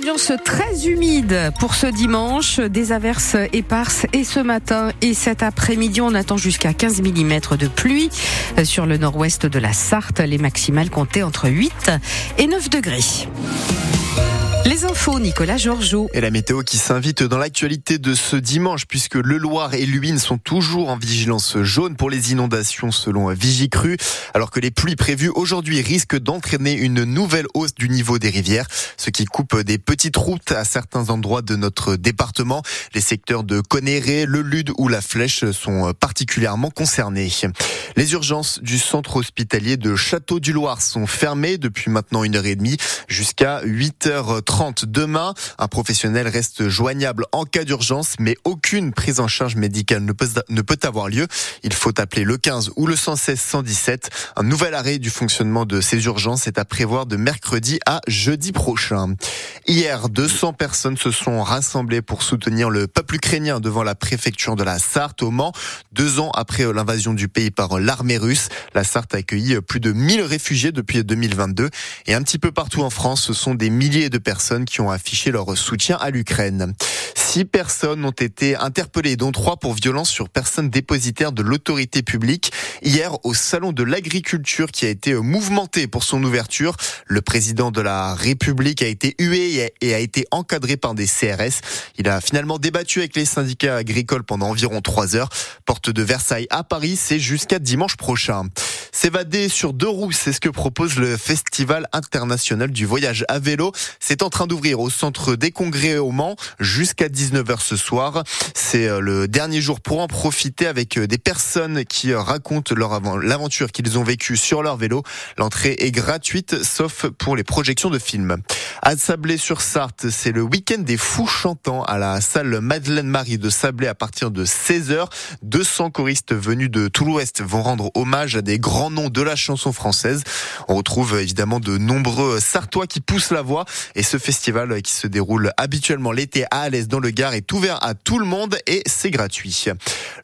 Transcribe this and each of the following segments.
ambiance très humide pour ce dimanche, des averses éparses et ce matin et cet après-midi, on attend jusqu'à 15 mm de pluie sur le nord-ouest de la Sarthe, les maximales comptaient entre 8 et 9 degrés. Nicolas Georgeot. Et la météo qui s'invite dans l'actualité de ce dimanche, puisque le Loir et l'Huine sont toujours en vigilance jaune pour les inondations selon Vigicru, alors que les pluies prévues aujourd'hui risquent d'entraîner une nouvelle hausse du niveau des rivières, ce qui coupe des petites routes à certains endroits de notre département. Les secteurs de Conéré, le Lude ou la Flèche sont particulièrement concernés. Les urgences du centre hospitalier de Château-du-Loir sont fermées depuis maintenant une heure et demie jusqu'à 8h30. Demain, un professionnel reste joignable en cas d'urgence, mais aucune prise en charge médicale ne peut, ne peut avoir lieu. Il faut appeler le 15 ou le 116 117. Un nouvel arrêt du fonctionnement de ces urgences est à prévoir de mercredi à jeudi prochain. Hier, 200 personnes se sont rassemblées pour soutenir le peuple ukrainien devant la préfecture de la Sarthe au Mans. Deux ans après l'invasion du pays par l'armée russe, la Sarthe a accueilli plus de 1000 réfugiés depuis 2022 et un petit peu partout en France, ce sont des milliers de personnes qui ont affiché leur soutien à l'Ukraine. Six personnes ont été interpellées, dont trois pour violence sur personnes dépositaires de l'autorité publique. Hier, au Salon de l'Agriculture qui a été mouvementé pour son ouverture, le président de la République a été hué et a été encadré par des CRS. Il a finalement débattu avec les syndicats agricoles pendant environ trois heures. Porte de Versailles à Paris, c'est jusqu'à dimanche prochain. S'évader sur deux roues, c'est ce que propose le Festival international du voyage à vélo. C'est en train d'ouvrir au centre des congrès au Mans jusqu'à 19h ce soir. C'est euh, le dernier jour pour en profiter avec euh, des personnes qui euh, racontent leur l'aventure qu'ils ont vécue sur leur vélo. L'entrée est gratuite sauf pour les projections de films. À Sablé-sur-Sarthe, c'est le week-end des fous chantants à la salle Madeleine-Marie de Sablé à partir de 16h. 200 choristes venus de tout l'Ouest vont rendre hommage à des grands noms de la chanson française. On retrouve évidemment de nombreux Sartois qui poussent la voix et ce festival qui se déroule habituellement l'été à Alès dans le Gard est ouvert à tout le monde et c'est gratuit.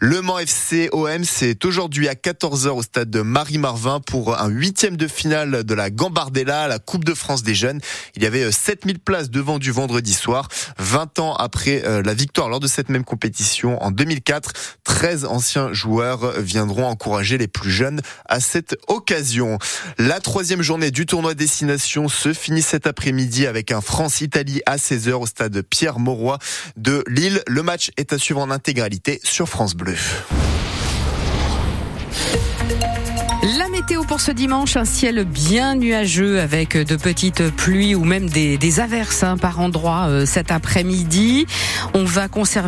Le Mans FC OM, c'est aujourd'hui à 14h au stade de Marie-Marvin pour un huitième de finale de la Gambardella, la Coupe de France des jeunes. Il y avait 7000 places devant du vendredi soir. 20 ans après euh, la victoire lors de cette même compétition en 2004, 13 anciens joueurs viendront encourager les plus jeunes à cette occasion. La troisième journée du tournoi destination se finit cet après-midi avec un France-Italie à 16h au stade Pierre-Mauroy de Lille. Le match est à suivre en intégralité sur France Bleu. Pour ce dimanche, un ciel bien nuageux avec de petites pluies ou même des, averses hein, par endroits euh, cet après-midi. On va conserver